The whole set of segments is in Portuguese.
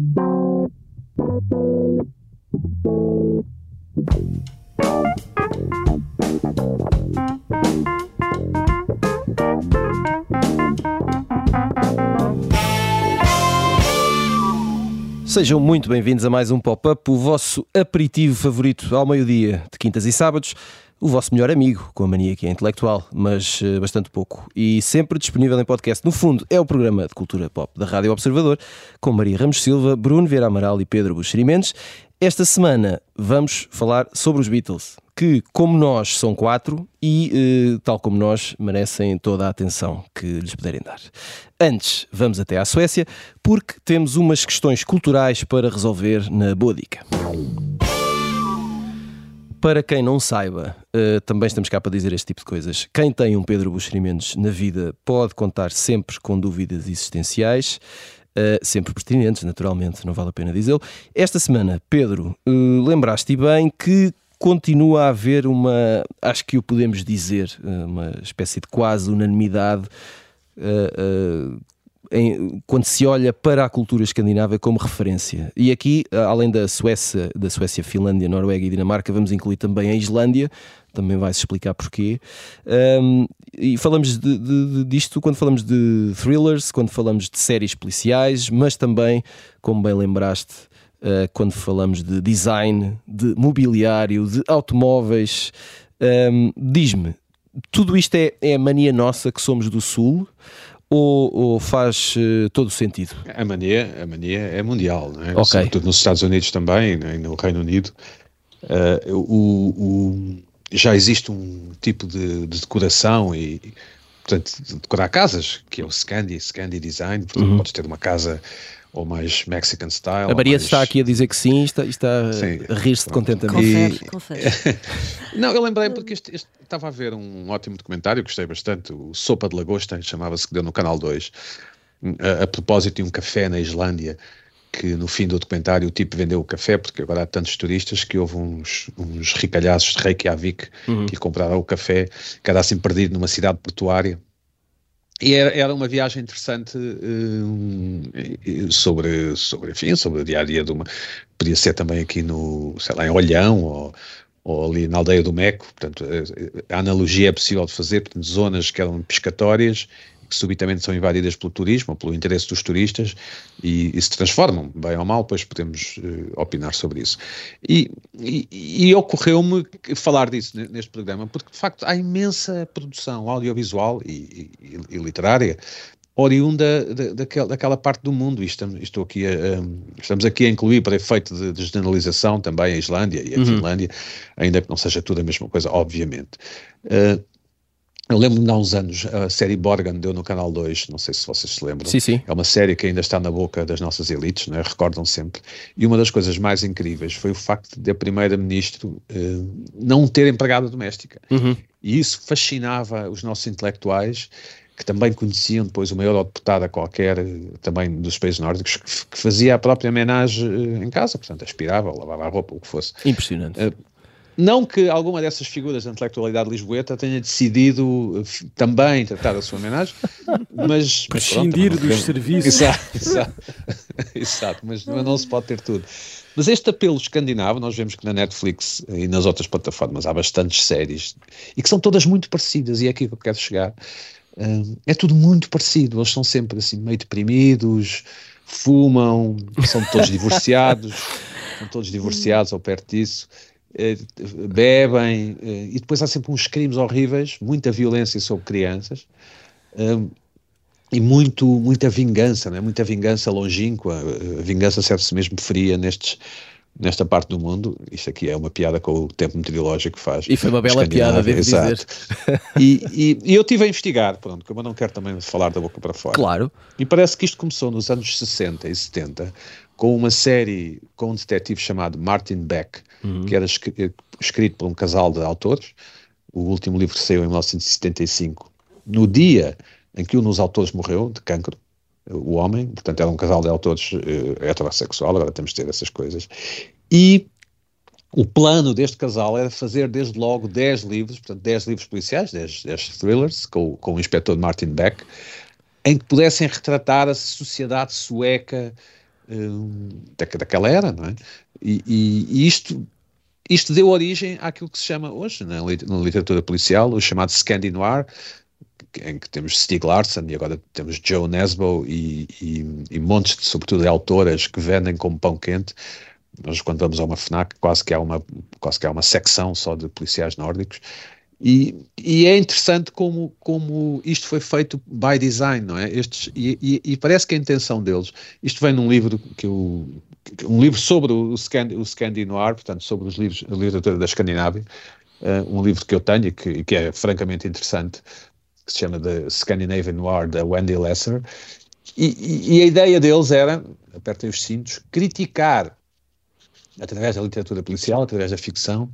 Bye. Sejam muito bem-vindos a mais um Pop-Up, o vosso aperitivo favorito ao meio-dia, de quintas e sábados, o vosso melhor amigo, com a mania que é intelectual, mas uh, bastante pouco, e sempre disponível em podcast. No fundo, é o programa de cultura pop da Rádio Observador, com Maria Ramos Silva, Bruno Vieira Amaral e Pedro Buxeri Mendes. Esta semana vamos falar sobre os Beatles, que, como nós, são quatro e, uh, tal como nós, merecem toda a atenção que lhes puderem dar. Antes, vamos até à Suécia, porque temos umas questões culturais para resolver na Boa Dica. Para quem não saiba, uh, também estamos cá para dizer este tipo de coisas. Quem tem um Pedro Buxeri Mendes na vida pode contar sempre com dúvidas existenciais. Uh, sempre pertinentes, naturalmente, não vale a pena dizê-lo. Esta semana, Pedro, uh, lembraste bem que continua a haver uma, acho que o podemos dizer, uh, uma espécie de quase unanimidade em, quando se olha para a cultura escandinava como referência. E aqui, além da Suécia, da Suécia, Finlândia, Noruega e Dinamarca, vamos incluir também a Islândia, também vai-se explicar porquê. Um, e falamos de, de, disto quando falamos de thrillers, quando falamos de séries policiais, mas também, como bem lembraste, uh, quando falamos de design, de mobiliário, de automóveis. Um, Diz-me, tudo isto é, é a mania nossa que somos do Sul? Ou, ou, faz uh, todo o sentido? A mania, a mania é mundial, não é? Okay. sobretudo nos Estados Unidos também, né? no Reino Unido. Uh, o, o, já existe um tipo de, de, decoração e, portanto, de decorar casas, que é o Scandi, Scandi Design, portanto, uhum. podes ter uma casa ou mais Mexican style. A Maria mais... está aqui a dizer que sim, está, está sim, a rir-se de contentamento. Confere, confere. Não, eu lembrei porque este, este, estava a ver um ótimo documentário, gostei bastante, o Sopa de Lagosta, chamava-se, que deu no Canal 2, a, a propósito de um café na Islândia, que no fim do documentário o tipo vendeu o café, porque agora há tantos turistas que houve uns, uns ricalhaços de Reykjavik uhum. que compraram o café, que era assim perdido numa cidade portuária. Era, uma viagem interessante uh, sobre, sobre, enfim, sobre o dia a dia de uma. Podia ser também aqui no, sei lá, em Olhão ou, ou ali na aldeia do Meco. Portanto, a, a analogia é possível de fazer, portanto, zonas que eram pescatórias que subitamente são invadidas pelo turismo, pelo interesse dos turistas e, e se transformam, bem ou mal, depois podemos uh, opinar sobre isso. E, e, e ocorreu-me falar disso neste programa, porque de facto há imensa produção audiovisual e, e literária oriunda da, daquela, daquela parte do mundo. E estamos, estou aqui a, estamos aqui a incluir, para efeito de, de generalização, também a Islândia e a uhum. Finlândia, ainda que não seja tudo a mesma coisa, obviamente. Uh, eu lembro-me há uns anos, a série Borgen deu no Canal 2, não sei se vocês se lembram. Sim, sim. É uma série que ainda está na boca das nossas elites, né? recordam sempre. E uma das coisas mais incríveis foi o facto de a Primeira-Ministro uh, não ter empregada doméstica. Uhum. E isso fascinava os nossos intelectuais, que também conheciam depois uma eurodeputada qualquer, eh, também dos países nórdicos, que, que fazia a própria homenagem uh, em casa, portanto aspirava, lavava a roupa, o que fosse. Impressionante. Uh, não que alguma dessas figuras da intelectualidade lisboeta tenha decidido eh, também tratar a sua homenagem, mas. Prescindir dos tem... serviços. Exato, exato, exato mas, mas não se pode ter tudo. Mas este apelo escandinavo, nós vemos que na Netflix e nas outras plataformas há bastantes séries e que são todas muito parecidas, e é aqui que eu quero chegar. Eh, é tudo muito parecido, eles são sempre assim meio deprimidos, fumam, são todos divorciados, são todos divorciados ou perto disso. Eh, bebem, eh, e depois há sempre uns crimes horríveis, muita violência sobre crianças um, e muito, muita vingança, né? muita vingança longínqua. A vingança serve-se mesmo fria nestes, nesta parte do mundo. Isto aqui é uma piada com o tempo meteorológico que faz. E foi uma bela piada, devo exato. dizer. E, e, e, eu tive a investigar, pronto, como eu não quero também falar da boca para fora. Claro. E parece que isto começou nos anos 60 e 70 com uma série com um detetive chamado Martin Beck, uhum. que era escrito por um casal de autores. O último livro saiu em 1975. No dia em que um dos autores morreu de cancro, o homem, portanto era um casal de autores uh, heterossexual, agora temos de ter essas coisas, e o plano deste casal era fazer desde logo 10 livros, portanto 10 livros policiais, 10, 10 thrillers, com, com o inspetor Martin Beck, em que pudessem retratar a sociedade sueca daquela era, não é? E, e, isto, isto deu origem àquilo que se chama hoje, na, na literatura policial, o chamado Scandi Noir, em que temos Stieg Larsson e agora temos Joe Nesbo e, e, e montes, de, sobretudo, de autoras que vendem como pão quente. Nós, quando vamos a uma FNAC, quase que há uma, quase que há uma secção só de policiais nórdicos. E, e, é interessante como, como isto foi feito by design, não é? Estes, e, e, e, parece que a intenção deles, isto vem num livro que eu, um livro sobre o, Scandi, o Scandi Noir, portanto, sobre os livros, a literatura da Escandinávia, uh, um livro que eu tenho e que, que é francamente interessante, que se chama The Scandinavian Noir, da Wendy Lesser, e, a ideia deles era, apertem os cintos, criticar, através da literatura policial, através da ficção,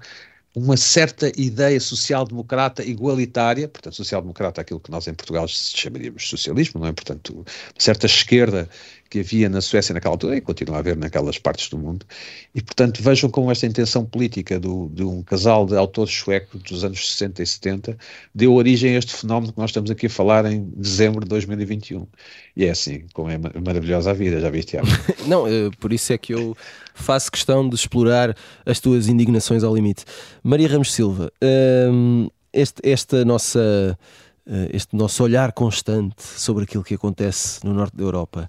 uma certa ideia social-democrata igualitária, portanto, social-democrata é aquilo que nós em Portugal chamaríamos socialismo, não é? Portanto, uma certa esquerda que havia na Suécia naquela altura e continua a haver naquelas partes do mundo. E, portanto, vejam como esta intenção política do, de um casal de autores suecos dos anos 60 e 70 deu origem a este fenómeno que nós estamos aqui a falar em dezembro de 2021. E é assim, como é maravilhosa a vida, já viste, Tiago? Não, eh, por isso é que eu faço questão de explorar as tuas indignações ao limite. Maria Ramos Silva, hum, este, esta nossa eh, este nosso olhar constante sobre aquilo que acontece no norte da Europa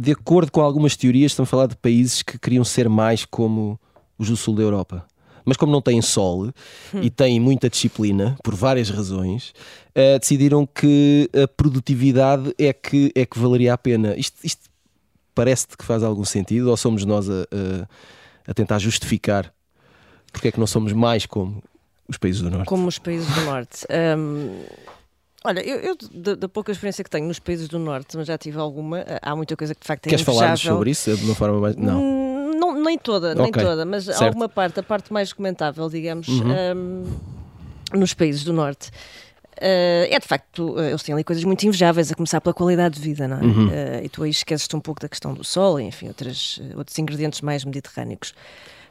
de acordo com algumas teorias, estão a falar de países que queriam ser mais como os do sul da Europa. Mas como não têm sol hum. e têm muita disciplina, por várias razões, uh, decidiram que a produtividade é que, é que valeria a pena. Isto, isto parece-te que faz algum sentido ou somos nós a, a, a tentar justificar porque é que não somos mais como os países do Norte? Como os países do Norte. Um Olha, eu, eu da, da, pouca experiência que tenho nos países do Norte, mas já tive alguma, há muita coisa que de facto é Queres falar sobre isso de uma forma mais. Não. Hum, não nem toda, okay. nem toda, mas certo. alguma parte, a parte mais comentável, digamos, uhum. um, nos países do Norte. Uh, é de facto, uh, eles têm ali coisas muito invejáveis, a começar pela qualidade de vida, não é? Uhum. Uh, e tu aí esqueces-te um pouco da questão do sol, enfim, outras, outros ingredientes mais mediterrâneos.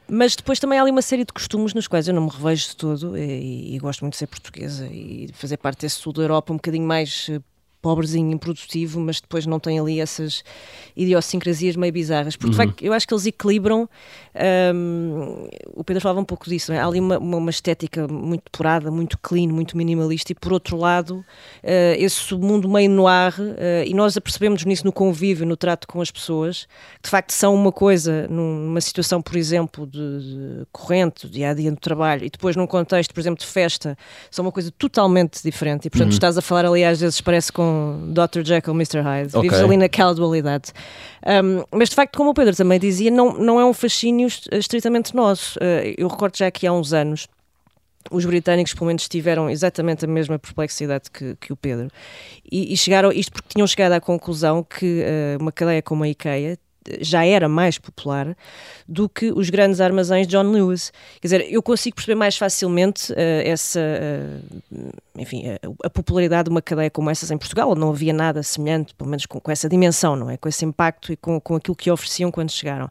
Mas depois também há ali uma série de costumes nos quais eu não me revejo de todo e, e gosto muito de ser portuguesa e fazer parte desse sul da Europa um bocadinho mais eh, pobrezinho, improdutivo, mas depois não tem ali essas idiosincrasias meio bizarras. Porque, uhum. facto, eu acho que eles equilibram. Um, o Pedro falava um pouco disso, é? há ali uma, uma, estética muito depurada, muito clean, muito minimalista, e por outro lado, uh, esse mundo meio noir, uh, e nós apercebemos nisso no convívio, no trato com as pessoas, de facto são uma coisa numa situação, por exemplo, de, de corrente, dia a dia no trabalho, e depois num contexto, por exemplo, de festa, são uma coisa totalmente diferente. E, portanto, uhum. estás a falar ali às vezes parece com Dr. Jekyll, Mr. Hyde. Okay. Vives ali naquela dualidade. Um, mas de facto, como o Pedro também dizia, não, não é um fascínio estritamente nosso. Uh, eu recordo já que há uns anos os britânicos, pelo menos, tiveram exatamente a mesma perplexidade que, que o Pedro. E, e, chegaram, isto porque tinham chegado à conclusão que uh, uma cadeia como a IKEA já era mais popular do que os grandes armazéns de John Lewis. Quer dizer, eu consigo perceber mais facilmente uh, essa, uh, enfim, a, a, popularidade de uma cadeia como essas em Portugal, não havia nada semelhante, pelo menos com, com, essa dimensão, não é? Com esse impacto e com, com aquilo que ofereciam quando chegaram.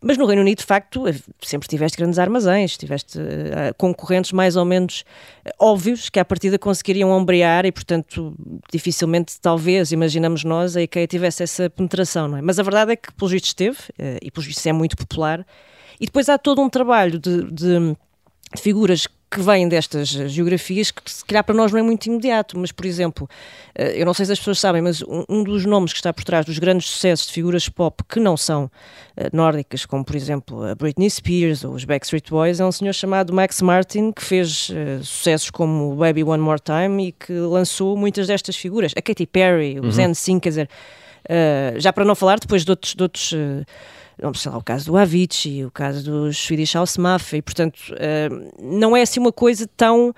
Mas no Reino Unido, de facto, sempre tiveste grandes armazéns, tiveste uh, concorrentes mais ou menos óbvios que à partida conseguiriam ombrear e, portanto, dificilmente, talvez, imaginamos nós, a IKEA tivesse essa penetração, não é? Mas a verdade é que, pelos vistos, esteve, e pelos vistos é muito popular e depois há todo um trabalho de, de figuras que vêm destas geografias que se calhar para nós não é muito imediato, mas por exemplo, eh, eu não sei se as pessoas sabem, mas um dos nomes que está por trás dos grandes sucessos de figuras pop que não são eh, nórdicas, como por exemplo a Britney Spears ou os Backstreet Boys, é um senhor chamado Max Martin que fez sucessos como Baby One More Time e que lançou muitas destas figuras, a Katy Perry, os uhum. NSYNC, quer dizer, uh, já para não falar depois de outros, de outros uh, sei lá, o caso do Avicii, o caso dos Swedish House Mafia, e portanto uh, não é assim uma coisa tão, uh,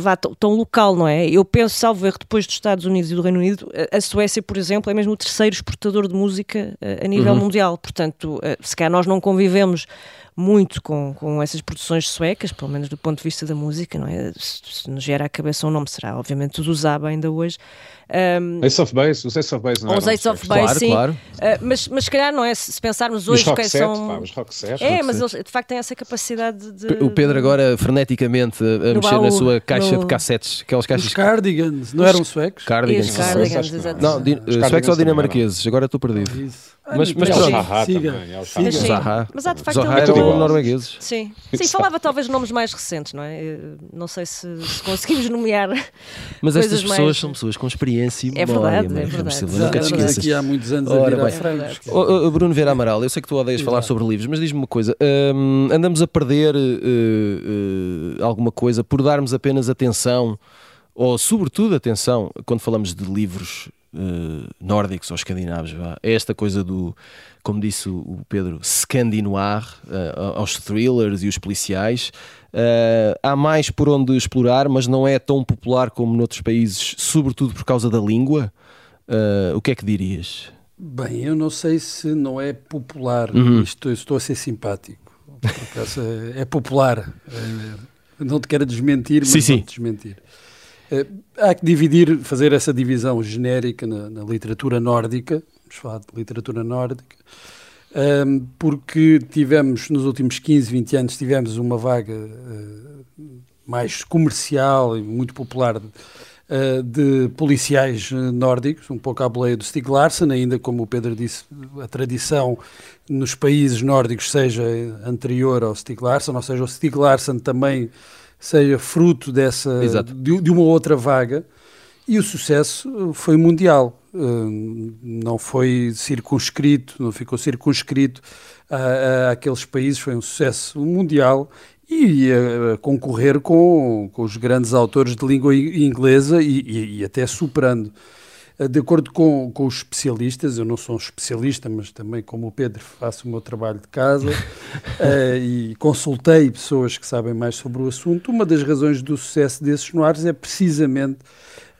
vá, tão local, não é? Eu penso, salvo erro, depois dos Estados Unidos e do Reino Unido, a Suécia, por exemplo, é mesmo o terceiro exportador de música uh, a nível uhum. mundial, portanto, se calhar nós não convivemos muito com, com essas produções suecas, pelo menos do ponto de vista da música, não é? Se, se nos gera à cabeça um nome, será obviamente o Zaba ainda hoje. Um, Ace of Base, os Ace of Base, não Os Ace of Base, claro, sim. Claro. Uh, mas, mas se calhar não é, se pensarmos hoje quem são... Pá, os rock set, é, mas eles de facto têm essa capacidade de... O Pedro agora freneticamente a, mexer baú, na sua caixa no... de cassetes, aquelas caixas... Os cardigans, não eram suecos? Cardigans, Isso, cardigans, exatamente. Não, não suecos ou dinamarqueses, agora estou perdido. Isso. Ah, mas, mas pronto. Zaha siga, siga. Zaha. Mas há de facto como noruegueses. Sim. Sim, falava talvez nomes mais recentes, não é? Não sei se, se conseguimos nomear. Mas estas pessoas mais... são pessoas com experiência e é memória. Verdade, é verdade, nunca te esqueças. aqui há muitos anos Ora, a virar. Oh, oh, Bruno Vera Amaral, eu sei que tu odeias falar sobre livros, mas diz-me uma coisa. Um, andamos a perder uh, uh, alguma coisa por darmos apenas atenção, ou sobretudo atenção, quando falamos de livros uh, nórdicos ou escandinavos. Vá. É esta coisa do, como disse o Pedro, scandinoir, uh, aos thrillers e os policiais. Uh, há mais por onde explorar, mas não é tão popular como noutros países, sobretudo por causa da língua. o que é que dirias? Bem, eu não sei se não é popular. Uhum. Estou, estou a ser simpático. É, é popular. não te quero desmentir, mas sim, sim. desmentir. Eh, há que dividir, fazer essa divisão genérica na, na literatura nórdica, vamos falar de literatura nórdica, ehm, porque tivemos, nos últimos 15, 20 anos, tivemos uma vaga uh, mais comercial e muito popular de, uh, de policiais nórdicos, um pouco à boleia do Stig Larsson, ainda como o Pedro disse, a tradição nos países nórdicos seja anterior ao Stig Larsson, ou seja, o Stig Larsson também seja fruto dessa de, de, uma outra vaga e o sucesso foi mundial. Uh, não foi circunscrito não ficou circunscrito a, a, aqueles países foi um sucesso mundial e a, a concorrer com, com os grandes autores de língua inglesa e, e, e até superando eh, de acordo com, com os especialistas, eu não sou um especialista, mas também, como o Pedro, faço o meu trabalho de casa uh, e consultei pessoas que sabem mais sobre o assunto. Uma das razões do sucesso desses noirs é precisamente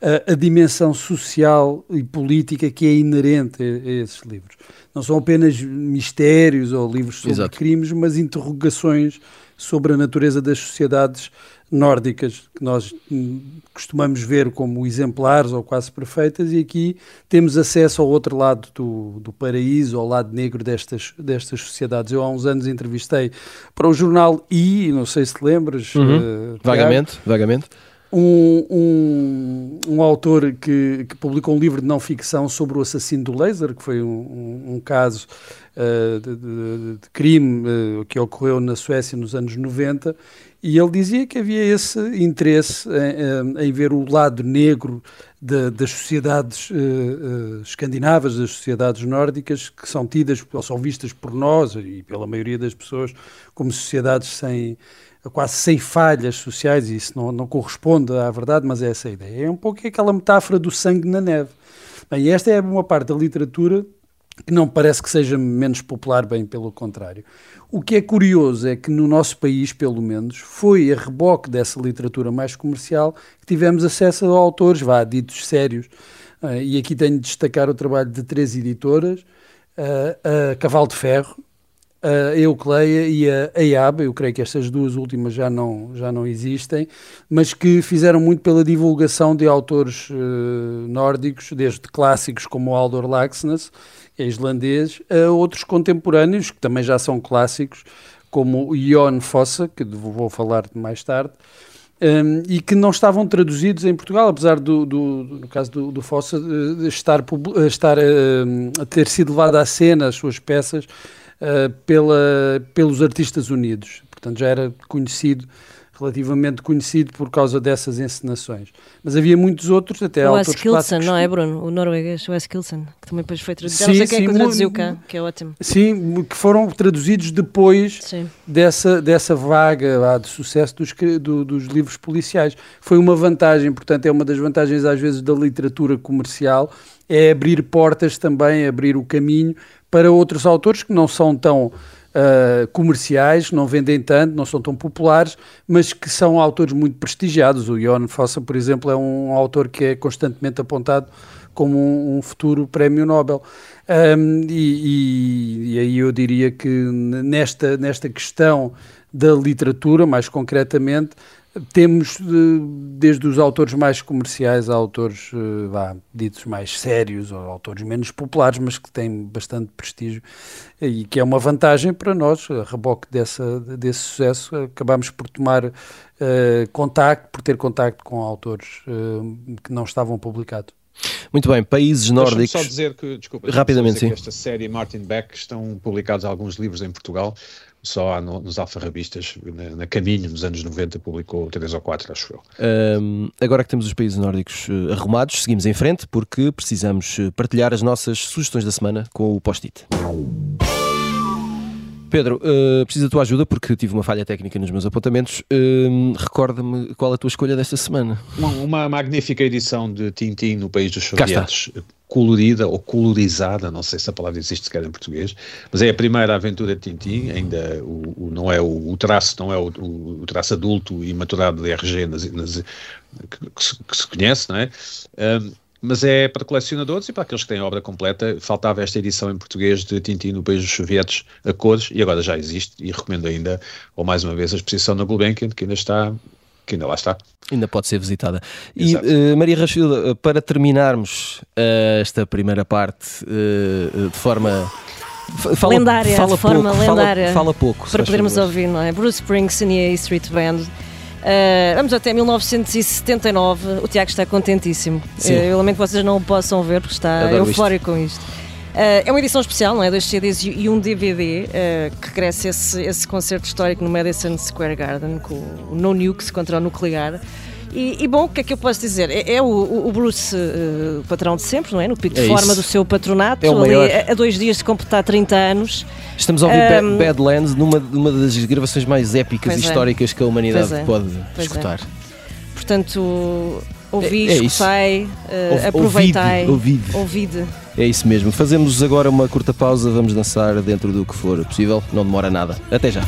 uh, a dimensão social e política que é inerente a, a, esses livros. Não são apenas mistérios ou livros sobre Exato. crimes, mas interrogações sobre a natureza das sociedades nórdicas, que nós hum, costumamos ver como exemplares ou quase perfeitas, e aqui temos acesso ao outro lado do, do paraíso, ao lado negro destas, destas sociedades. Eu há uns anos entrevistei para o jornal I, não sei se te lembras. Uhum. Uh, vagamente, vagamente. Um, um, um, autor que, que, publicou um livro de não ficção sobre o assassino do laser, que foi um, um caso uh, de, de, de, crime uh, que ocorreu na Suécia nos anos 90 e ele dizia que havia esse interesse em, em ver o lado negro de, das sociedades uh, uh, escandinavas, das sociedades nórdicas, que são tidas ou são vistas por nós e pela maioria das pessoas como sociedades sem quase sem falhas sociais, e isso não, não corresponde à verdade, mas é essa a ideia. É um pouco aquela metáfora do sangue na neve. Bem, esta é uma parte da literatura que não parece que seja menos popular, bem pelo contrário. O que é curioso é que no nosso país, pelo menos, foi a reboque dessa literatura mais comercial que tivemos acesso a autores, vá, ditos sérios. Uh, e aqui tenho de destacar o trabalho de três editoras, uh, a Cavalo de Ferro, a Eucleia e a EIAB, eu creio que estas duas últimas já não, já não existem, mas que fizeram muito pela divulgação de autores uh, nórdicos, desde clássicos como Aldor Laxness, é islandês, a outros contemporâneos, que também já são clássicos, como o Jon Fossa, que vou falar mais tarde, um, e que não estavam traduzidos em Portugal, apesar do, do no caso do, do Fossa, estar, estar uh, a ter sido levado à cena as suas peças uh, pela, pelos artistas unidos. Portanto, já era conhecido relativamente conhecido por causa dessas encenações. Mas havia muitos outros, até o Wes Kilson, não é, Bruno? O norueguês, o Wes Kilson, que também depois foi traduzido. Sim, não sei quem é que traduziu cá, que é ótimo. Sim, que foram traduzidos depois dessa, dessa vaga lá, de sucesso dos, do, dos livros policiais. Foi uma vantagem, portanto, é uma das vantagens às vezes da literatura comercial, é abrir portas também, abrir o caminho para outros autores que não são tão uh, comerciais, não vendem tanto, não são tão populares, mas que são autores muito prestigiados. O Jon Fossa, por exemplo, é um autor que é constantemente apontado como um, um futuro prémio Nobel. Um, e, e, e, aí eu diria que nesta, nesta questão da literatura, mais concretamente, temos desde os autores mais comerciais a autores eh, vá, ditos mais sérios ou autores menos populares, mas que têm bastante prestígio e que é uma vantagem para nós, a reboque dessa, desse sucesso, acabamos por tomar uh, contacto, por ter contacto com autores uh, que não estavam publicados. Muito bem, países nórdicos. só dizer que, desculpa, rapidamente dizer sim. Que esta série Martin Beck estão publicados alguns livros em Portugal, só no, nos alfarrabistas, na, na, Caminho, nos anos 90, publicou três ou quatro, acho eu. Um, agora que temos os países nórdicos uh, arrumados, seguimos em frente porque precisamos eh, partilhar as nossas sugestões da semana com o post-it. Pedro, uh, preciso da tua ajuda porque tive uma falha técnica nos meus apontamentos. Uh, Recorda-me qual a tua escolha desta semana. Uma, magnífica edição de Tintin no País dos Sovietes, colorida ou colorizada, não sei se a palavra existe sequer em português, mas é a primeira aventura de Tintin, ainda o, o não é o, o, traço, não é o, o, traço adulto e maturado de RG nas, nas, que, que, se, que, se, conhece, não é? Um, mas é para colecionadores e para aqueles que têm a obra completa. Faltava esta edição em português de Tintin no País dos Sovietes a cores e agora já existe e recomendo ainda, ou mais uma vez, a exposição na Gulbenkian, que ainda está que ainda lá está. Ainda pode ser visitada. E uh, Maria Rachilda, eh, para terminarmos uh, esta primeira parte uh, de forma fala, lendária, fala de forma pouco, lendária, fala, fala pouco, para podermos ouvir, não é? Bruce Springsteen e a Street Band Uh, vamos até 1979. O Tiago está contentíssimo. Uh, eu lamento que vocês não o possam ver porque está Adoro eufórico isto. com isto. Uh, é uma edição especial, não é? Dois CDs e um DVD que cresce esse, esse concerto histórico no Madison Square Garden com o No Nukes contra o nuclear. E, e, bom, o que é que eu posso dizer? É, é o, o, Bruce, uh, patrão de sempre, não é? No pico de é forma do seu patronato, é ali a, a, dois dias de completar 30 anos. Estamos a ouvir um, Badlands numa, numa das gravações mais épicas e é. históricas que a humanidade é. pode pois escutar. É. Portanto, ouvi, é, é escutai, uh, aproveitai, ouvide, ouvide. É isso mesmo. Fazemos agora uma curta pausa, vamos dançar dentro do que for possível, não demora nada. Até já.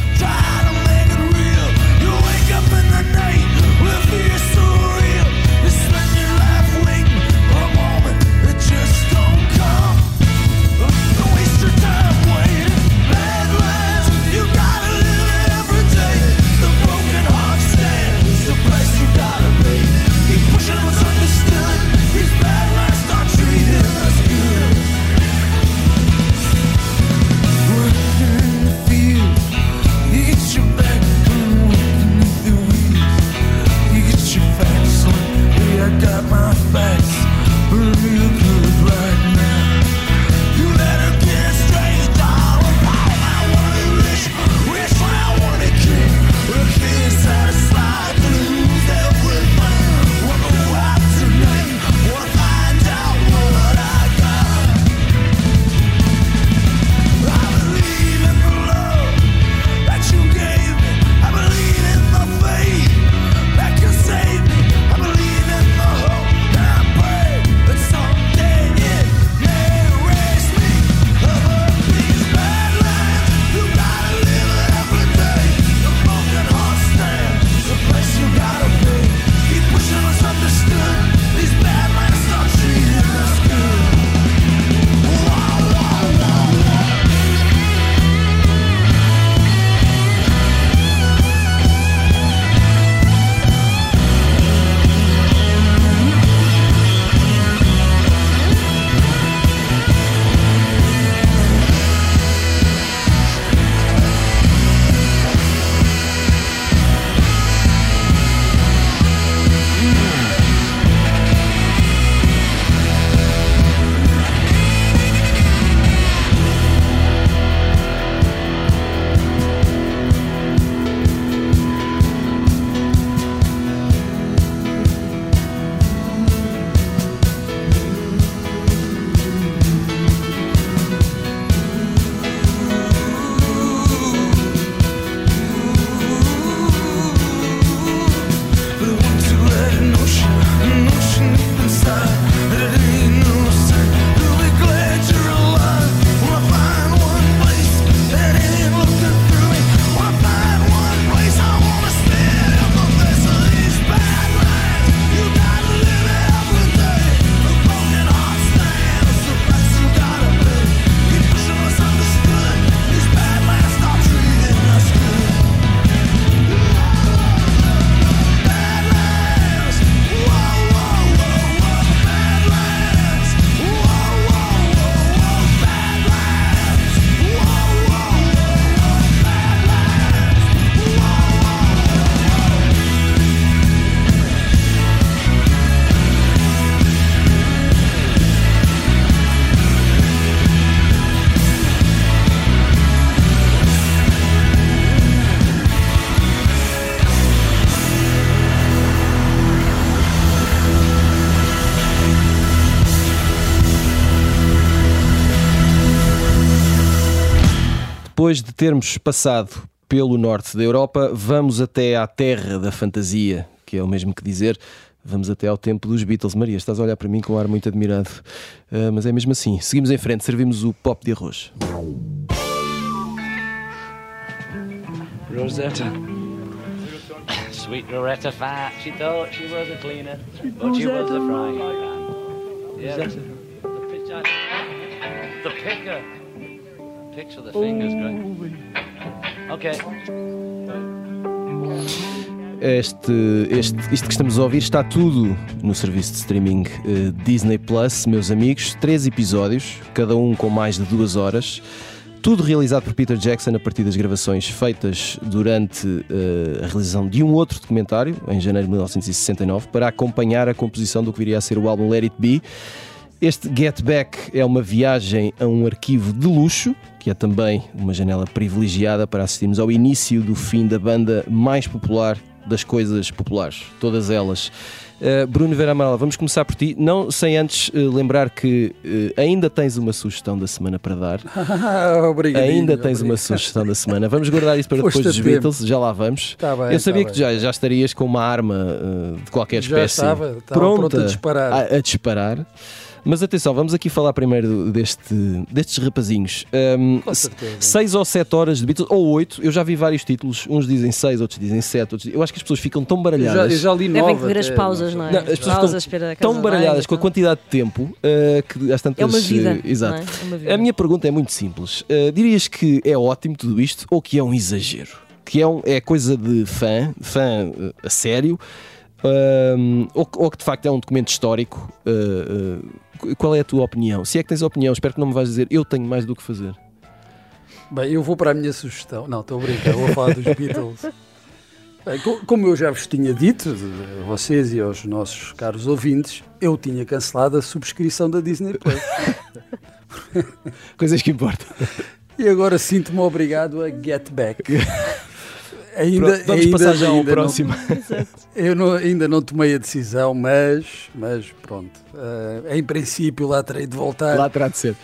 Termos passado pelo norte da Europa, vamos até à terra da fantasia, que é o mesmo que dizer vamos até ao tempo dos Beatles. Maria, estás a olhar para mim com um ar muito admirado, uh, mas é mesmo assim. Seguimos em frente, servimos o pop de arroz. Rosetta. Sweet Rosetta Fat, she thought she was a cleaner, but she was a frying pan. Yeah, the, picker. With the fingers, great. Okay. Este, este, isto que estamos a ouvir está tudo no serviço de streaming uh, Disney Plus, meus amigos. Três episódios, cada um com mais de duas horas. Tudo realizado por Peter Jackson a partir das gravações feitas durante uh, a realização de um outro documentário, em janeiro de 1969, para acompanhar a composição do que viria a ser o álbum Let It Be. Este Get Back é uma viagem a um arquivo de luxo, que é também uma janela privilegiada para assistirmos ao início do fim da banda mais popular das coisas populares, todas elas. Uh, Bruno Vera Amaral, vamos começar por ti, não sem antes uh, lembrar que uh, ainda tens uma sugestão da semana para dar. obrigado. Ainda tens obrigado. uma sugestão da semana. Vamos guardar isso para Foste depois dos Beatles, já lá vamos. Tá bem, Eu sabia tá que já, já estarias com uma arma de qualquer espécie já estava, estava pronta a disparar. A, a disparar. Mas atenção, vamos aqui falar primeiro deste, destes rapazinhos. Um, seis ou sete horas de Beatles, ou oito, eu já vi vários títulos, uns dizem seis, outros dizem sete, outros... eu acho que as pessoas ficam tão baralhadas. Eu já, eu já li nove. Devem ver as pausas, não é? Não, as pessoas pausas ficam tão baralhadas com a quantidade de tempo uh, que às tantas. É uma vida. Uh, exato. É? Uma vida. A minha pergunta é muito simples. Uh, dirias que é ótimo tudo isto ou que é um exagero? Que é, um, é coisa de fã, fã a sério? Uh, ou, ou, que de facto é um documento histórico uh, uh, qual é a tua opinião? Se é que tens opinião, espero que não me vais dizer eu tenho mais do que fazer. Bem, eu vou para a minha sugestão. Não, estou a brincar, vou falar dos Beatles. Bem, como eu já vos tinha dito, a vocês e aos nossos caros ouvintes, eu tinha cancelado a subscrição da Disney Plus. Coisas que importam. E agora sinto-me obrigado a get back. Ainda, Vamos ainda, passar já ao próximo. Não, eu não, ainda não tomei a decisão, mas, mas pronto. Uh, em princípio, lá terei de voltar. Lá terá de ser.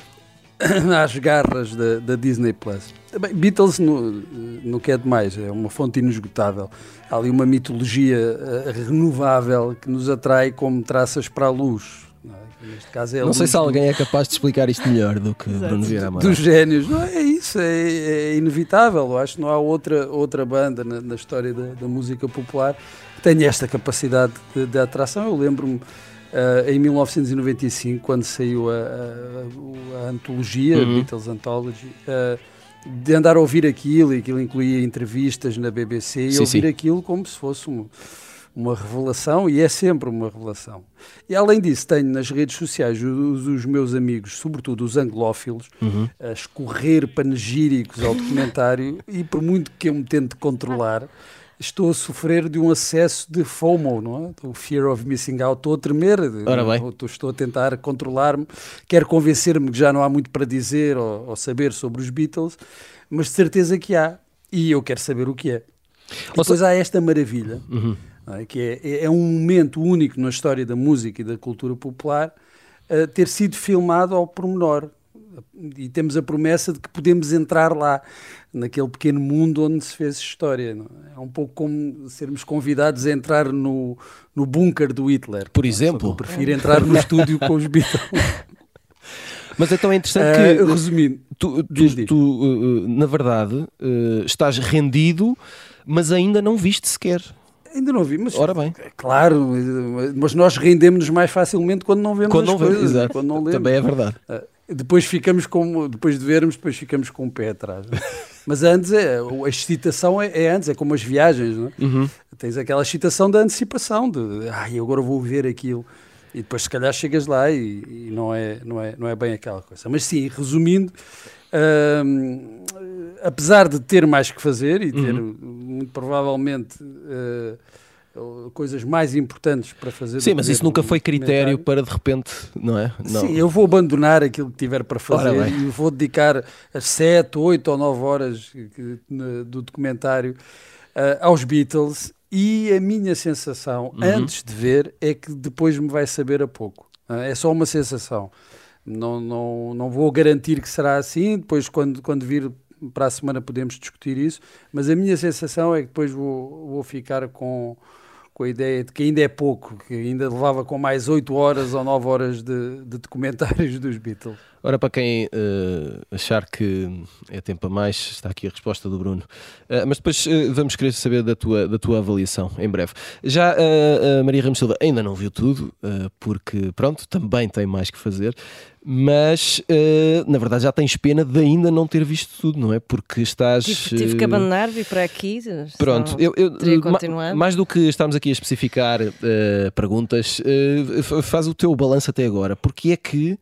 Às garras da, da Disney Plus. Bem, Beatles no, no que é demais, é uma fonte inesgotável. Há ali uma mitologia uh, renovável que nos atrai como traças para a luz. Neste caso é não sei se alguém é capaz de explicar isto melhor do que Exato. Bruno Vieira Amaral. Dos génios, não é isso, é, é, inevitável. Eu acho que não há outra, outra banda na, na história da, da, música popular que tenha esta capacidade de, de atração. Eu lembro-me uh, em 1995, quando saiu a, a, a antologia, uhum. Beatles Anthology. Uh, de andar a ouvir aquilo, e aquilo incluía entrevistas na BBC, e sim, ouvir sim. aquilo como se fosse um, uma revelação e é sempre uma revelação. E além disso, tenho nas redes sociais os, os meus amigos, sobretudo os anglófilos, uhum. a escorrer panegíricos ao documentário e por muito que eu me tente controlar, estou a sofrer de um acesso de FOMO, não é? O Fear of Missing Out. Estou a tremer, estou a tentar controlar-me, quero convencer-me que já não há muito para dizer ou, ou, saber sobre os Beatles, mas de certeza que há, e eu quero saber o que é. E depois há esta maravilha. Uhum é? que é, é, um momento único na história da música e da cultura popular uh, ter sido filmado ao pormenor. E temos a promessa de que podemos entrar lá, naquele pequeno mundo onde se fez história. É? é? um pouco como sermos convidados a entrar no, no bunker do Hitler. Por exemplo? Eu prefiro entrar no estúdio com os Beatles. Mas então é interessante que, uh, resumindo, tu, tu, tu uh, na verdade, uh, estás rendido, mas ainda não viste sequer. Ainda não vi, mas. Ora bem. Claro, mas nós rendemos-nos mais facilmente quando não vemos quando não coisas. Vemos, exato. Quando não lemos. Também é verdade. Ah, depois ficamos com, depois de vermos, depois ficamos com o pé atrás. mas antes, é, a excitação é, é, antes, é como as viagens, não é? Uhum. Tens aquela excitação da antecipação, de ai, agora vou ver aquilo. E depois, se calhar, chegas lá e, e não, é, não, é, não é bem aquela coisa. Mas sim, resumindo, hum, apesar de ter mais que fazer e ter uhum. muito provavelmente uh, coisas mais importantes para fazer. Sim, mas isso nunca foi critério para de repente, não é? Não. Sim, eu vou abandonar aquilo que tiver para fazer e vou dedicar as 7, 8 ou 9 horas do documentário uh, aos Beatles e a minha sensação, uhum. antes de ver, é que depois me vai saber a pouco. Uh, é só uma sensação. Não, não, não vou garantir que será assim. Depois, quando, quando vir para a semana podemos discutir isso, mas a minha sensação é que depois vou, vou ficar com com a ideia de que ainda é pouco, que ainda levava com mais 8 horas ou 9 horas de, de documentários dos Beatles. Ora, para quem uh, achar que é tempo a mais, está aqui a resposta do Bruno. Uh, mas depois uh, vamos querer saber da tua, da tua avaliação em breve. Já a Maria Ramos Silva ainda não viu tudo, porque, pronto, também tem mais que fazer mas na verdade já tens pena de ainda não ter visto tudo, não é? Porque estás. Tive, tive que abandonar, vir para aqui. Pronto, eu, eu ma, mais do que estarmos aqui a especificar perguntas, faz o teu balanço até agora. Porque é que.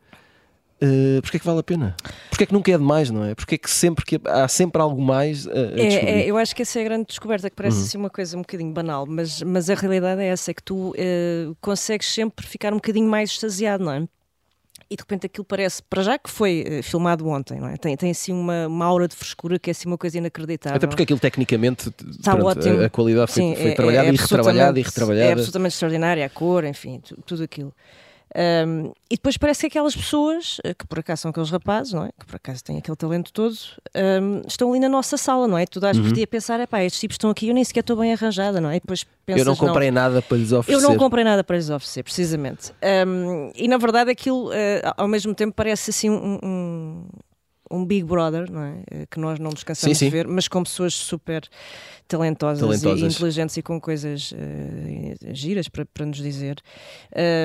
Uh, porque é que vale a pena? Porque é que nunca é demais, não é? Porque é que sempre que há sempre algo mais a, a é, é, eu acho que essa é a grande descoberta, que parece uhum. assim uma coisa um bocadinho banal, mas, mas a realidade é essa, é que tu uh, consegues sempre ficar um bocadinho mais extasiado, não é? e de repente aquilo parece, para já que foi uh, filmado ontem, não é? Tem, tem assim uma, uma aura de frescura que é assim uma coisa inacreditável. Até porque aquilo tecnicamente Está pronto, ótimo. A, a qualidade foi, Sim, foi é, trabalhada é, e retrabalhada e retrabalhada. É absolutamente extraordinária, a cor, enfim, tudo aquilo. Um, e depois parece que aquelas pessoas, eh, que por acaso são aqueles rapazes, não é? Que por acaso têm aquele talento todo, um, estão ali na nossa sala, não é? Tu dás uhum. por a pensar, pá, estes tipos estão aqui, eu nem sequer estou bem arranjada, não é? E depois pensas, eu não comprei não, nada para lhes oferecer. Eu não comprei nada para lhes oferecer, precisamente. Um, e na verdade aquilo, uh, ao mesmo tempo, parece assim um, um Big Brother, não é? Eh, que nós não nos cansamos sim, sim. de ver, mas com pessoas super talentosas, talentosas. E, inteligentes e com coisas uh, giras para, para nos dizer.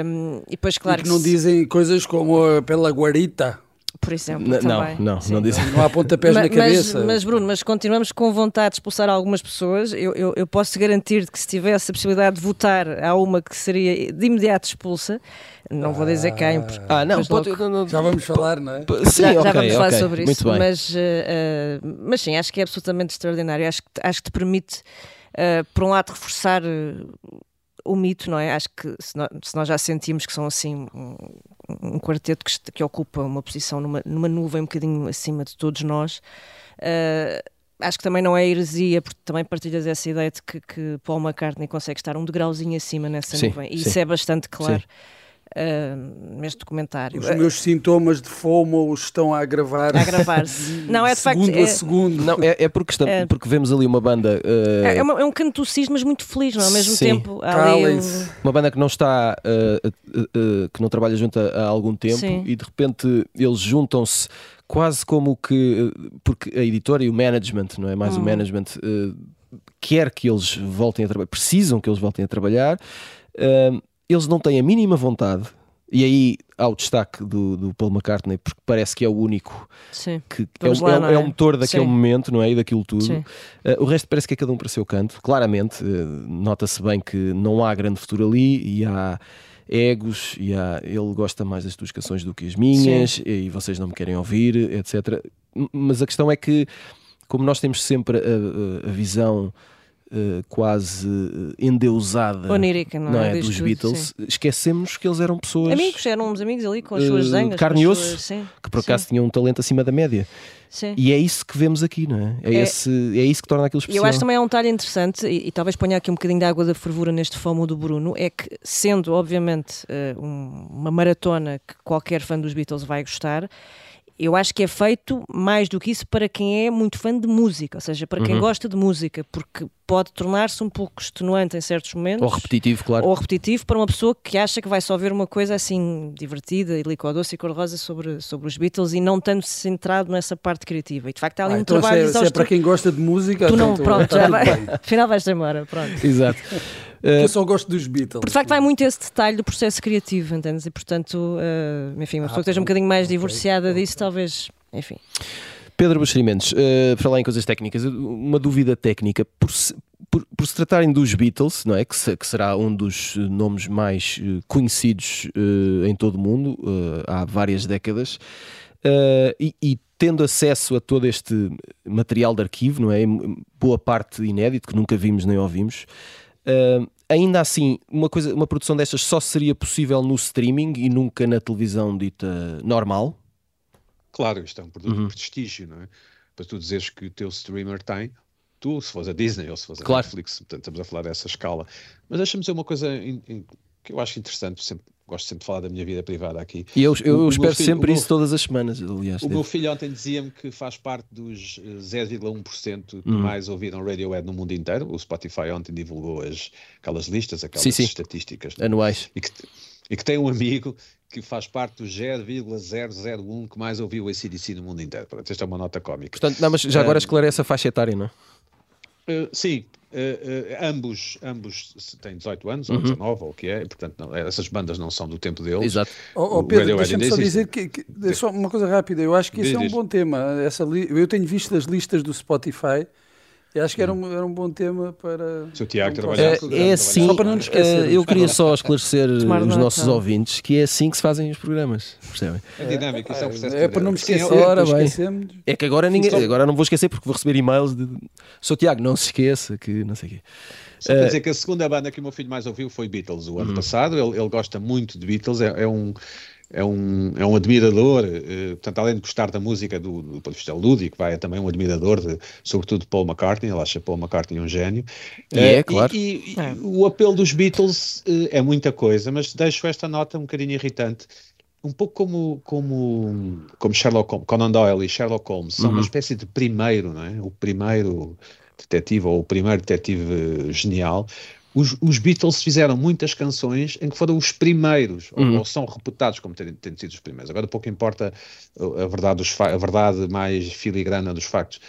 Um, e depois, claro. E que, que não se... dizem coisas como uh, pela guarita por exemplo. N também. Não, não, não, diz... não há pontapés na cabeça. Mas, mas, Bruno, mas continuamos com vontade de expulsar algumas pessoas. Eu, eu, eu posso garantir que se tivesse a possibilidade de votar, há uma que seria de imediato expulsa. Não ah, vou dizer quem. Porque, ah, não, pode, logo... não, Já vamos falar, não é? Sim, já, okay, já vamos falar sobre isso. Muito bem. Mas, uh, uh, mas sim, acho que é absolutamente extraordinário. Acho que, acho que te permite, uh, por um lado, reforçar o mito, não é? Acho que se nós, se nós já sentimos que são assim um, quarteto que, que, ocupa uma posição numa, numa nuvem um bocadinho acima de todos nós. Uh, acho que também não é heresia, porque também partilhas essa ideia de que, que Paul McCartney consegue estar um degrauzinho acima nessa sim, nuvem. E sim. isso é bastante claro. Sim uh, neste documentário. Os meus sintomas de FOMO estão a agravar. A agravar-se. Não, é de facto. Segundo é, a segundo. Não, é, é porque, estamos, é, porque vemos ali uma banda. Uh, é, uma, é um cantocismo, mas muito feliz, não é? Ao mesmo sim. tempo. Ali, uma banda que não está. Uh, que não trabalha junto há, há algum tempo sim. e de repente eles juntam-se quase como que. Porque a editora e o management, não é? Mais hum. o management. quer que eles voltem a trabalhar, precisam que eles voltem a trabalhar. Uh, eles não têm a mínima vontade, e aí há o destaque do, do Paul McCartney, porque parece que é o único Sim. que é, lá, é, é, é, o motor daquele Sim. momento, não é? E daquilo tudo. Uh, o resto parece que é cada um para o seu canto. Claramente, uh, nota-se bem que não há grande futuro ali e há egos e há, ele gosta mais das tuas canções do que as minhas e, e vocês não me querem ouvir, etc. Mas a questão é que, como nós temos sempre a, a, a visão quase uh, endeusada Onírica, não, não é? dos tudo, Beatles, sim. esquecemos que eles eram pessoas amigos, eram uns amigos ali com as suas zangas, uh, carne e osso, que por acaso sim. tinham um talento acima da média. Sim. E é isso que vemos aqui, não é? É, é, esse, é isso que torna aquilo especial. Eu acho também é um detalhe interessante, e, e, talvez ponha aqui um bocadinho de água da fervura neste fomo do Bruno, é que, sendo obviamente um, uma maratona que qualquer fã dos Beatles vai gostar, eu acho que é feito mais do que isso para quem é muito fã de música, ou seja, para quem uhum. gosta de música, porque pode tornar-se um pouco extenuante em certos momentos. Ou repetitivo, claro. Ou repetitivo para uma pessoa que acha que vai só ver uma coisa assim divertida e licodoce e cor-de-rosa sobre, sobre os Beatles e não tanto centrado nessa parte criativa. E de facto há ali ah, um então trabalho se é, se é para quem gosta de música, tu não, pronto, já vai, afinal vais embora, pronto. Exato. Eu só gosto dos Beatles. Por de facto, vai muito esse detalhe do processo criativo, entendes? E portanto, uh, enfim, uma pessoa que esteja um bocadinho mais divorciada okay. disso, talvez, enfim. Pedro Buxerimentos, uh, para falar em coisas técnicas, uma dúvida técnica. Por se, por, por se tratarem dos Beatles, não é? Que, se, que será um dos nomes mais uh, conhecidos uh, em todo o mundo há várias décadas, e, e, tendo acesso a todo este material de arquivo, não é? Boa parte inédito, que nunca vimos nem ouvimos. Uh, ainda assim, uma, coisa, uma produção destas só seria possível no streaming e nunca na televisão dita normal? Claro, isto é um produto uhum. de prestígio, não é? Para tu dizeres que o teu streamer tem, tu, se fosse a Disney ou se fosse a claro. Netflix, portanto, estamos a falar dessa escala. Mas deixa-me dizer uma coisa in, in, que eu acho interessante, sempre gosto sempre de falar da minha vida privada aqui. E eu, eu, o, espero filho, sempre meu, isso todas as semanas, aliás. O meu filho ontem dizia-me que faz parte dos 0,1% que hum. mais ouviram Radiohead no mundo inteiro. O Spotify ontem divulgou as, aquelas listas, aquelas sim, sim. estatísticas. Anuais. E que, e que tem um amigo que faz parte do 0,001 que mais ouviu o ACDC no mundo inteiro. Portanto, esta é uma nota cómica. Portanto, não, mas já agora esclarece a faixa etária, não é? Uh, sim, Uh, uh, ambos, ambos têm 18 anos, ou 19, ou o que é, e, portanto, não, essas bandas não são do tempo deles. Exato. Oh, oh Pedro, deixa-me só dizer que, que, é só uma coisa rápida, eu acho que esse é um bom tema. Essa eu tenho visto as listas do Spotify eu acho que era um, era um bom tema para. Se o Tiago trabalhar. É, é assim, só para não nos esquecer. eu queria só esclarecer os nossos ouvintes que é assim que se fazem os programas. Percebem? É dinâmico, isso é um processo. É, para não me esquecer. Ora bem. É que agora, ninguém, agora não vou esquecer porque vou receber e-mails de. Sou Tiago, não se esqueça que não sei o quê. Só para dizer que a segunda banda que o meu filho mais ouviu foi Beatles o ano uhum. passado. Ele, ele, gosta muito de Beatles, é, é um é um, é um admirador, eh, portanto, além de gostar da música do, do ponto de vista lúdico, vai, é também um admirador, de, sobretudo de Paul McCartney, ele acha Paul McCartney um gênio. E é, uh, claro. E, e, é. o apelo dos Beatles uh, é muita coisa, mas deixo esta nota um bocadinho irritante. Um pouco como, como, como Sherlock Holmes, Conan Doyle e Sherlock Holmes, são uhum. uma espécie de primeiro, não é? O primeiro detetive ou o primeiro detetive genial, os, os, Beatles fizeram muitas canções em que foram os primeiros, uhum. ou, ou, são reputados como terem, terem, sido os primeiros. Agora pouco importa a verdade, a verdade mais filigrana dos factos.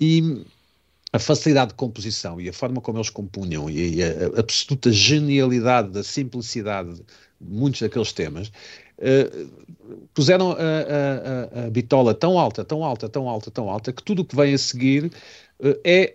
E a facilidade de composição e a forma como eles compunham e a, a absoluta genialidade da simplicidade de muitos daqueles temas uh, puseram a, a, a, bitola tão alta, tão alta, tão alta, tão alta, que tudo o que vem a seguir uh, é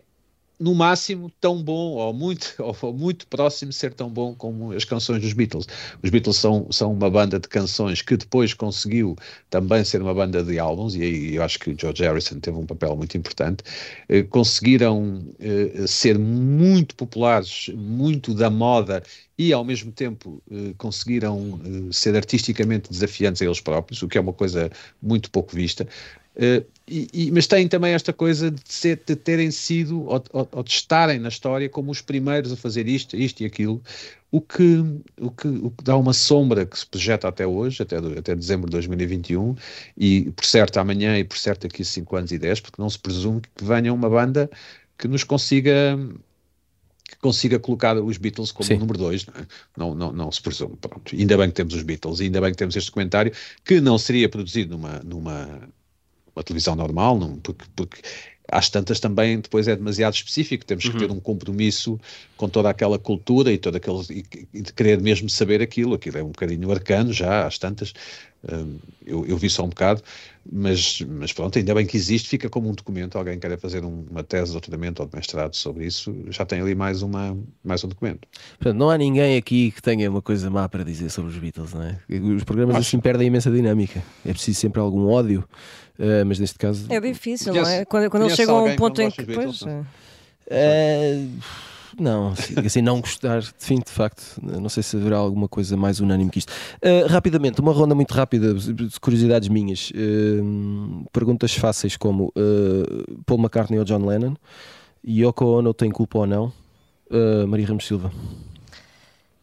no máximo tão bom ou muito, ou muito próximo de ser tão bom como as canções dos Beatles. Os Beatles são, são uma banda de canções que depois conseguiu também ser uma banda de álbuns, e aí eu acho que o George Harrison teve um papel muito importante. Eh, conseguiram eh, ser muito populares, muito da moda e ao mesmo tempo eh, conseguiram eh, ser artisticamente desafiantes a eles próprios, o que é uma coisa muito pouco vista. Uh, e, e, mas têm também esta coisa de, ser, de terem sido ou, ou, ou, de estarem na história como os primeiros a fazer isto, isto e aquilo, o que, o que, o que dá uma sombra que se projeta até hoje, até, até dezembro de 2021, e por certo amanhã e por certo daqui a 5 anos e 10, porque não se presume que venha uma banda que nos consiga que consiga colocar os Beatles como Sim. número 2, não, é? não, não, não, se presume. Pronto. Ainda bem que temos os Beatles, ainda bem que temos este comentário, que não seria produzido numa, numa uma televisão normal, não, porque, porque às tantas também depois é demasiado específico, temos que uhum. ter um compromisso com toda aquela cultura e, todo aquele, e, e, de querer mesmo saber aquilo, aquilo é um bocadinho arcano já, às tantas, um, eu, eu, vi só um bocado, mas, mas pronto, ainda bem que existe, fica como um documento, alguém quer fazer um, uma tese de doutoramento ou de mestrado sobre isso, já tem ali mais, uma, mais um documento. Portanto, não há ninguém aqui que tenha uma coisa má para dizer sobre os Beatles, não é? Os programas Acho. assim perdem imensa dinâmica, é preciso sempre algum ódio, uh, mas neste caso... É difícil, não é? Quando, quando eles chegam a um ponto em que... Beatles, pois, é. Não, assim, não gostar, de fim, de facto, não sei se haverá alguma coisa mais unânime que isto. Uh, rapidamente, uma ronda muito rápida de curiosidades minhas. Uh, perguntas fáceis como uh, Paul McCartney ou John Lennon, Yoko Ono tem culpa ou não? Maria Ramos Silva.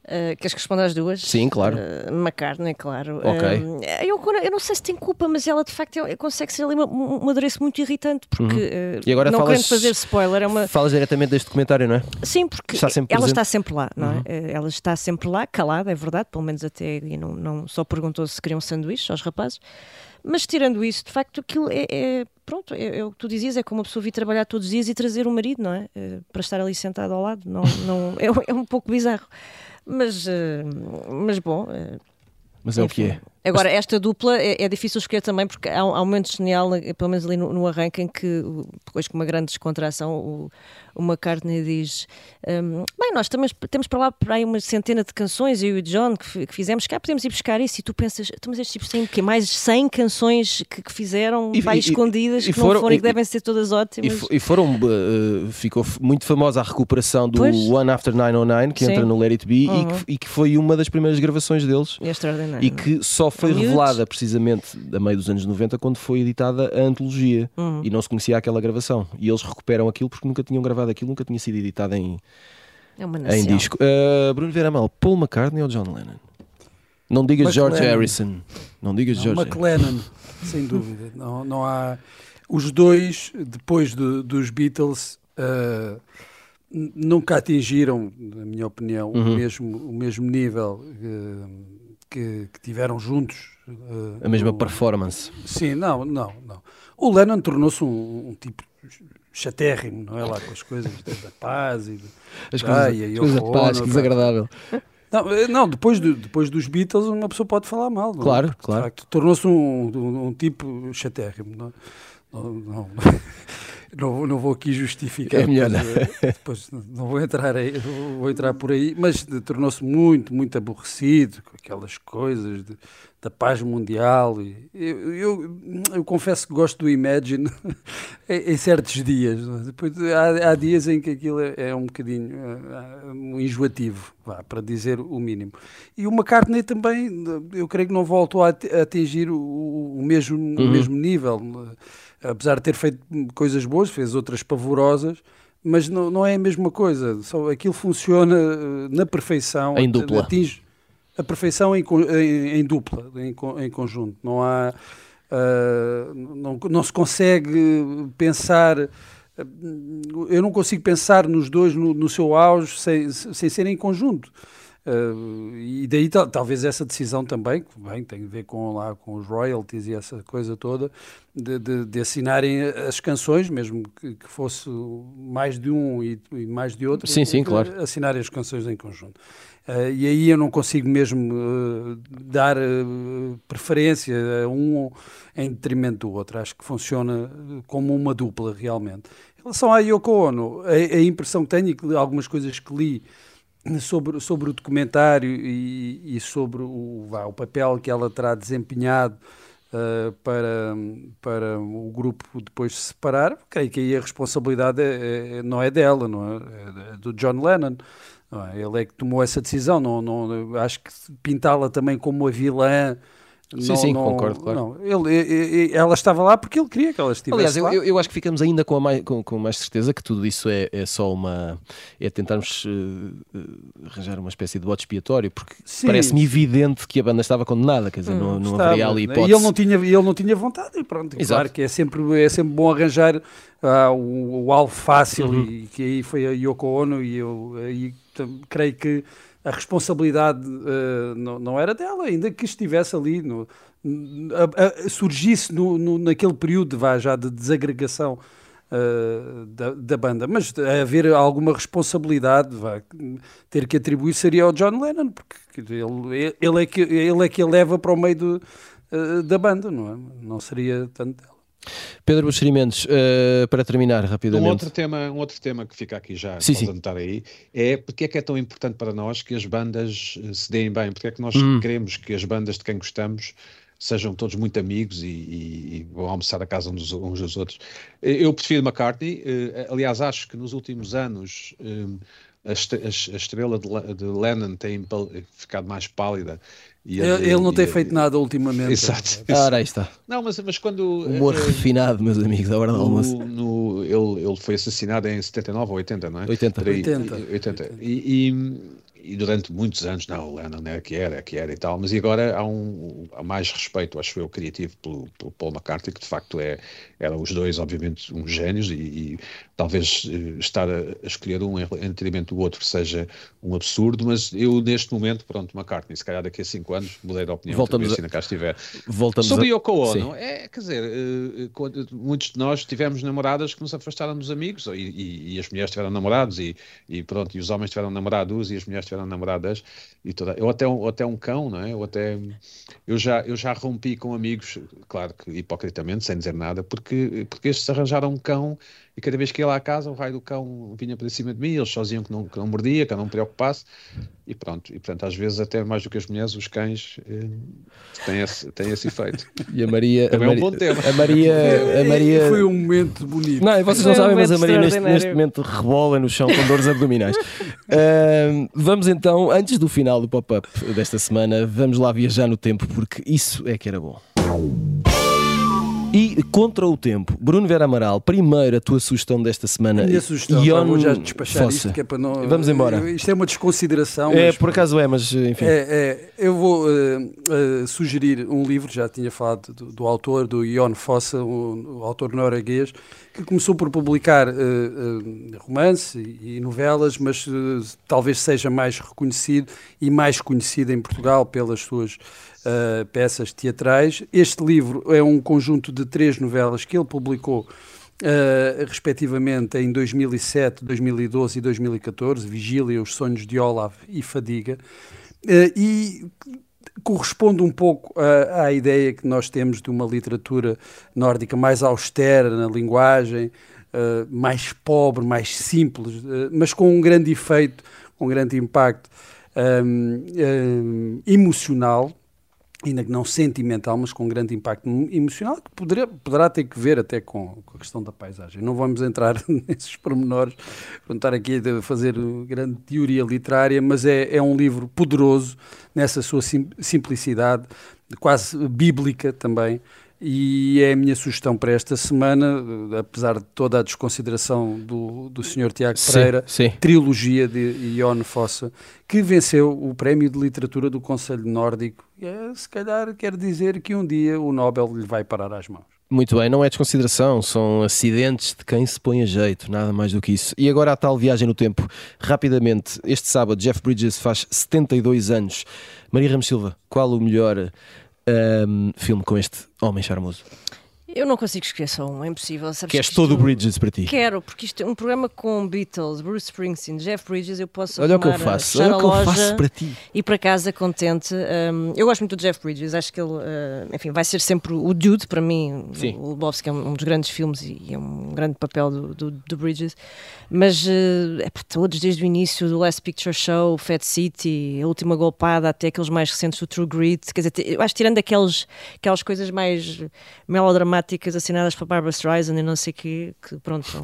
Uh, queres que responda às duas? Sim, claro. Uh, McCartney, claro. Ok. Uh, eu, eu, não sei se tem culpa, mas ela de facto é, consegue ser ali uma, uma muito irritante, porque uhum. e agora não falas, querendo fazer spoiler, é uma. Falas diretamente deste documentário, não é? Sim, porque está ela está sempre lá, não é? uhum. é? Ela está sempre lá, calada, é verdade, pelo menos até e não, não só perguntou se queriam um sanduíche aos rapazes. Mas tirando isso, de facto, aquilo é, é pronto, é, é, o que tu dizias, é como uma pessoa vir trabalhar todos os dias e trazer o marido, não é? é para estar ali sentado ao lado, não, não, é, é um pouco bizarro. Mas, eh, mas bom. Eh, mas é enfim. o que é. Agora, esta dupla é, é, difícil escolher também porque há, há um momento genial, pelo menos ali no, no arranque, em que, depois com uma grande descontração, o, o McCartney diz: um, Bem, nós temos, temos para lá para aí uma centena de canções, eu e o John, que, que fizemos, cá podemos ir buscar isso. E tu pensas, então, mas estes tipos têm mais 100 canções que, que fizeram, e, vai escondidas, e, que foram, não foram e, que devem ser todas ótimas. E, foram, uh, ficou muito famosa a recuperação do pois? One After 909, que Sim. entra no Let It Be, uhum. e, que, e que foi uma das primeiras gravações deles. É extraordinário. E que só foi revelada precisamente a meio dos anos 90, quando foi editada a antologia. Uhum. E não se conhecia aquela gravação. E eles recuperam aquilo porque nunca tinham gravado aquilo, nunca tinha sido editada em, é em disco. Uh, Bruno Vera Mal, Paul McCartney ou John Lennon? Não digas George Harrison. Não digas George. McLennan, sem dúvida. Não, não há. Os dois, depois de, dos Beatles, uh, nunca atingiram, na minha opinião, uhum. o, mesmo, o mesmo nível uh, que, que, tiveram juntos. Uh, a mesma no, performance. Sim, não, não, não. O Lennon tornou-se um, um, tipo chatérrimo, não é lá com as coisas da paz e as coisas, as coisas da paz, que desagradável. Não, eh, não depois, de, depois dos Beatles uma pessoa pode falar mal. Não? Claro, claro. Tornou-se um, um, um, tipo chatérrimo. Não, não, não, não, não vou aqui justificar. É melhor depois, depois, não vou entrar, aí, vou entrar por aí, mas tornou-se muito, muito aborrecido com aquelas coisas de, da paz mundial. E eu, eu, eu, confesso que gosto do Imagine em, certos dias. Depois, há, há, dias em que aquilo é, é um bocadinho uh, enjoativo, vá, para dizer o mínimo. E o McCartney também, eu creio que não voltou a atingir o, o mesmo, uhum. o mesmo nível apesar de ter feito coisas boas, fez outras pavorosas, mas não, não é a mesma coisa. Só aquilo funciona eh, na perfeição. Em dupla. Atinge a perfeição em, em, em dupla, em, em, conjunto. Não há. Uh, não, não se consegue pensar. Eu não consigo pensar nos dois no, no seu auge sem, sem serem em conjunto. Uh, e daí talvez essa decisão também, que bem, tem a ver com, lá, com os royalties e essa coisa toda, de, de, de assinarem as canções, mesmo que, que fosse mais de um e, e, mais de outro, sim, sim, claro. assinarem as canções em conjunto. Uh, e aí eu não consigo mesmo uh, dar preferência a um em detrimento do outro. Acho que funciona como uma dupla realmente. Em relação à Yoko Ono, a, a impressão que tenho e que algumas coisas que li sobre, sobre o documentário e, e sobre o, vá, o papel que ela terá desempenhado uh, para, para o grupo depois se separar, creio que aí a responsabilidade é, é, não é dela, não é? é do John Lennon. É? Ele é que tomou essa decisão. Não, não, acho que pintá-la também como a vilã Sim, não, sim, não, concordo, claro. Não, ele, ele, ela estava lá porque ele queria que ela estivesse Aliás, lá. Eu, eu acho que ficamos ainda com, mais, com, com, mais certeza que tudo isso é, é só uma. é tentarmos uh, arranjar uma espécie de bote expiatório, porque parece-me evidente que a banda estava condenada, quer dizer, hum, não, não estava, haveria ali hipótese. E ele não tinha, ele não tinha vontade, e pronto. Exato. Claro que é sempre, é sempre bom arranjar uh, o, o alvo fácil, uhum. e que aí foi a Yoko Ono, e eu aí, creio que a responsabilidade uh, não, não, era dela, ainda que estivesse ali, no, a, a, surgisse no, no, naquele período vá, já de desagregação uh, da, da, banda. Mas haver alguma responsabilidade, vá, ter que atribuir seria ao John Lennon, porque ele, ele, é, que, ele é que a leva para o meio do, uh, da banda, não é? Não seria tanto dela. Pedro Mendes, uh, para terminar rapidamente. Um outro, tema, um outro tema que fica aqui já, sim, sim. anotar aí, é porque é que é tão importante para nós que as bandas eh, se deem bem, porque é que nós hum. queremos que as bandas de quem gostamos sejam todos muito amigos e, e, e vão almoçar a casa uns, uns, dos outros. Eh, eu prefiro McCartney, uh, aliás, acho que nos últimos anos uh, a, estrela de Lennon tem ficado mais pálida e ele, ele, não tem feito nada ultimamente. Exato. Ora, aí está. Não, mas, mas quando. Humor uh, refinado, meus amigos, da hora do almoço. No, ele, ele foi assassinado em 79 ou 80, não é? 80. 80. 80. E, e, e, durante muitos anos, não, o Lennon era que era, que era e tal, mas agora há, um, há mais respeito, acho eu, criativo pelo, pelo Paul McCartney, que de facto é, eram os dois, obviamente, uns gênios e, e talvez uh, estar a, a, escolher um em detrimento do outro seja um absurdo, mas eu neste momento, pronto, McCartney, se calhar daqui a 5 anos mudei de opinião, voltamos se ainda cá estiver. Voltamos Sobre a... Yoko Ono, é, quer dizer, uh, muitos de nós tivemos namoradas que nos afastaram dos amigos, e, e, e as mulheres tiveram namorados, e, e, pronto, e os homens tiveram namorados, e as mulheres tiveram namoradas, e toda, ou até, ou até um cão, não é? Ou até, eu já, eu já rompi com amigos, claro que hipocritamente, sem dizer nada, porque, porque estes arranjaram um cão e cada vez que ia lá à casa, o raio do cão vinha para cima de mim, eles sozinhos que não, que não mordia, que eu não me preocupasse, e pronto. E portanto, às vezes, até mais do que as mulheres, os cães eh, têm, esse, têm esse efeito. E a Maria. Também a Maria, é um bom tema. A Maria. A Maria... Foi um momento bonito. Não, vocês não sabem, mas a Maria neste, neste, momento rebola no chão com dores abdominais. Uh, vamos então, antes do final do pop-up desta semana, vamos lá viajar no tempo, porque isso é que era bom. E contra o tempo, Bruno Vera Amaral, primeiro a tua sugestão desta semana. A minha sugestão, Ion vou já despachar Fossa. isto, que é para não. Vamos embora. Isto é uma desconsideração. É, por acaso é, mas enfim. É, é eu vou uh, uh, sugerir um livro, já tinha falado do, do autor, do Ion Fossa, o, o, autor norueguês, que começou por publicar uh, romance e, e, novelas, mas talvez seja mais reconhecido e mais conhecido em Portugal pelas suas uh, peças teatrais. Este livro é um conjunto de três novelas que ele publicou Uh, respectivamente em 2007, 2012 e 2014, Vigília, Os Sonhos de Olaf e Fadiga, uh, e corresponde um pouco à, à, ideia que nós temos de uma literatura nórdica mais austera na linguagem, uh, mais pobre, mais simples, mas com um grande efeito, um grande impacto um, um, emocional ainda que não sentimental, mas com grande impacto emocional, que poderia, poderá ter que ver até com, com, a questão da paisagem. Não vamos entrar nesses pormenores, vamos estar aqui a fazer grande teoria literária, mas é, é um livro poderoso nessa sua sim, simplicidade, quase bíblica também, e é a minha sugestão para esta semana, apesar de toda a desconsideração do, do Sr. Tiago Pereira, sim, sim. trilogia de Ion Fossa, que venceu o Prémio de Literatura do Conselho Nórdico. E, é, se calhar quer dizer que um dia o Nobel lhe vai parar às mãos. Muito bem, não é desconsideração, são acidentes de quem se põe a jeito, nada mais do que isso. E agora a tal viagem no tempo. Rapidamente, este sábado, Jeff Bridges faz 72 anos. Maria Ramos Silva, qual o melhor um, filme com este homem charmoso? Eu não consigo escolher só um, é impossível. Sabes Queres todo o Bridges para ti? Quero, porque isto é um programa com Beatles, Bruce Springsteen, Jeff Bridges, eu posso Olha o que eu faço, olha o que eu faço para ti. E para casa contente. Um, eu gosto muito do Jeff Bridges, acho que ele, uh, enfim, vai ser sempre o Dude para mim. Sim. O Lebowski é um, dos grandes filmes e é um grande papel do, do, do Bridges. Mas uh, é para todos, desde o início do Last Picture Show, Fat City, a última golpada, até aqueles mais recentes do True Grit. Quer dizer, eu acho que tirando aqueles, aquelas coisas mais melodramáticas assinadas para Barbara Streisand e não sei o quê, que pronto, são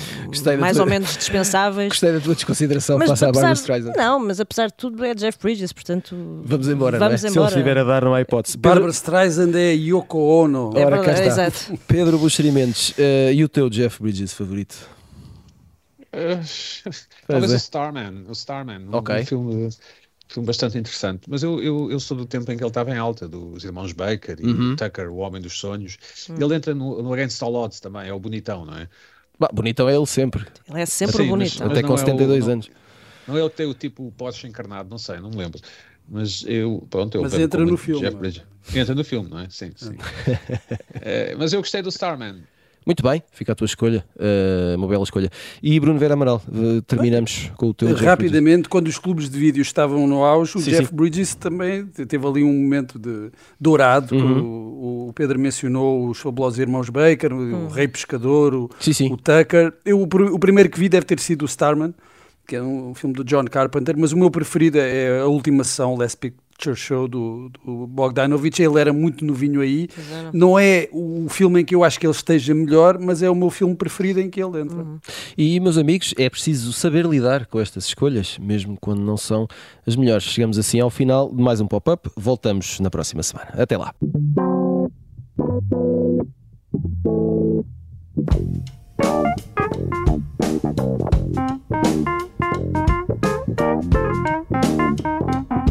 mais tua... ou menos dispensáveis. Gostei da tua desconsideração mas, passar a Barbara Streisand. Não, mas apesar de tudo é Jeff Bridges, portanto. Vamos embora, vamos é? embora. se ele estiver a dar, não há hipótese. Pedro... Barbara Streisand é Yoko Ono. É Ora, cá está. Exato. Pedro Buxerimentos, uh, e o teu Jeff Bridges favorito? Uh, talvez é. o Starman, o Starman, okay. um filme filme bastante interessante. Mas eu, eu, eu, sou do tempo em que ele estava em alta, dos irmãos Baker e uhum. Tucker, o Homem dos Sonhos. Uhum. Ele entra no, no Against All Odds também, é o bonitão, não é? Bah, bonitão é ele sempre. Ele é sempre assim, o bonitão. Até com 72 é o, anos. Não, não é ele que tem o tipo Porsche encarnado, não sei, não me lembro. Mas eu, pronto, eu Mas entra no filme. Entra no filme, não é? Sim, sim. é, mas eu gostei do Starman. Muito bem, fica a tua escolha, uh, uma bela escolha. E Bruno Vera Amaral, uh, terminamos bem, com o teu. Rapidamente, quando os clubes de vídeo estavam no auge, o sim, Jeff sim. Bridges também teve ali um momento de dourado. Uhum. O, o, Pedro mencionou os fabulosos irmãos Baker, uhum. o Rei Pescador, o, sim, o Tucker. Eu, o, o primeiro que vi deve ter sido o Starman que é um filme do John Carpenter, mas o meu preferido é a última sessão, Last Show do, do Bogdanovich, ele era muito novinho aí. Era. Não é o filme em que eu acho que ele esteja melhor, mas é o meu filme preferido em que ele entra. Uhum. E, meus amigos, é preciso saber lidar com estas escolhas, mesmo quando não são as melhores. Chegamos assim ao final de mais um pop-up. Voltamos na próxima semana. Até lá. Thank you.